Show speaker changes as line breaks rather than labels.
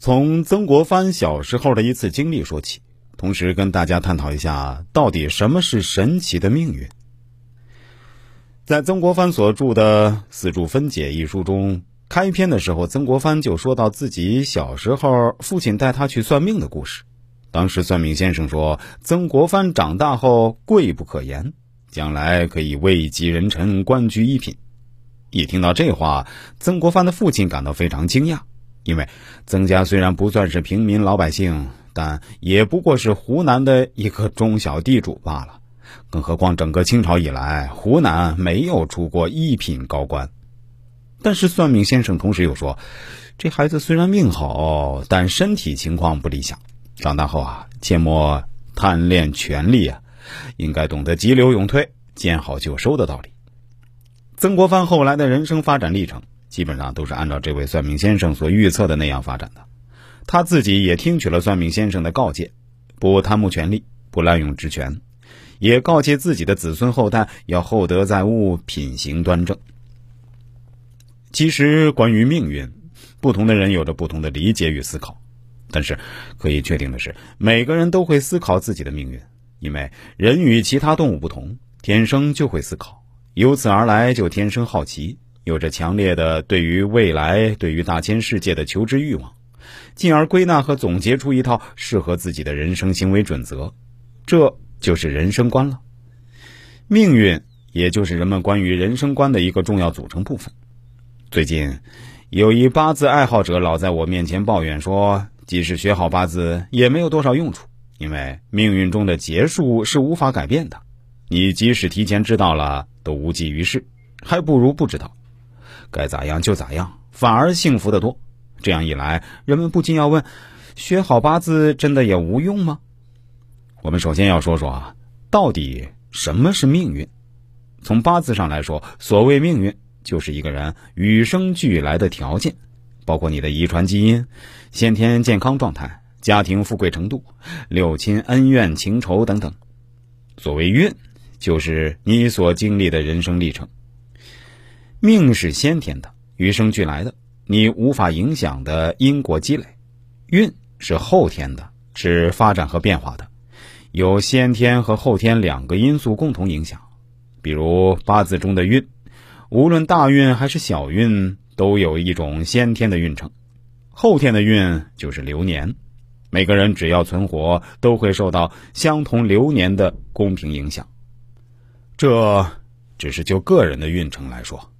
从曾国藩小时候的一次经历说起，同时跟大家探讨一下，到底什么是神奇的命运。在曾国藩所著的《四柱分解》一书中，开篇的时候，曾国藩就说到自己小时候父亲带他去算命的故事。当时算命先生说，曾国藩长大后贵不可言，将来可以位极人臣，官居一品。一听到这话，曾国藩的父亲感到非常惊讶。因为曾家虽然不算是平民老百姓，但也不过是湖南的一个中小地主罢了。更何况整个清朝以来，湖南没有出过一品高官。但是算命先生同时又说，这孩子虽然命好，但身体情况不理想。长大后啊，切莫贪恋权力啊，应该懂得急流勇退、见好就收的道理。曾国藩后来的人生发展历程。基本上都是按照这位算命先生所预测的那样发展的，他自己也听取了算命先生的告诫，不贪慕权力，不滥用职权，也告诫自己的子孙后代要厚德载物，品行端正。其实，关于命运，不同的人有着不同的理解与思考，但是可以确定的是，每个人都会思考自己的命运，因为人与其他动物不同，天生就会思考，由此而来就天生好奇。有着强烈的对于未来、对于大千世界的求知欲望，进而归纳和总结出一套适合自己的人生行为准则，这就是人生观了。命运也就是人们关于人生观的一个重要组成部分。最近，有一八字爱好者老在我面前抱怨说，即使学好八字也没有多少用处，因为命运中的劫数是无法改变的，你即使提前知道了，都无济于事，还不如不知道。该咋样就咋样，反而幸福的多。这样一来，人们不禁要问：学好八字真的也无用吗？我们首先要说说啊，到底什么是命运？从八字上来说，所谓命运，就是一个人与生俱来的条件，包括你的遗传基因、先天健康状态、家庭富贵程度、六亲恩怨情仇等等。所谓运，就是你所经历的人生历程。命是先天的，与生俱来的，你无法影响的因果积累；运是后天的，是发展和变化的，有先天和后天两个因素共同影响。比如八字中的运，无论大运还是小运，都有一种先天的运程；后天的运就是流年。每个人只要存活，都会受到相同流年的公平影响。这只是就个人的运程来说。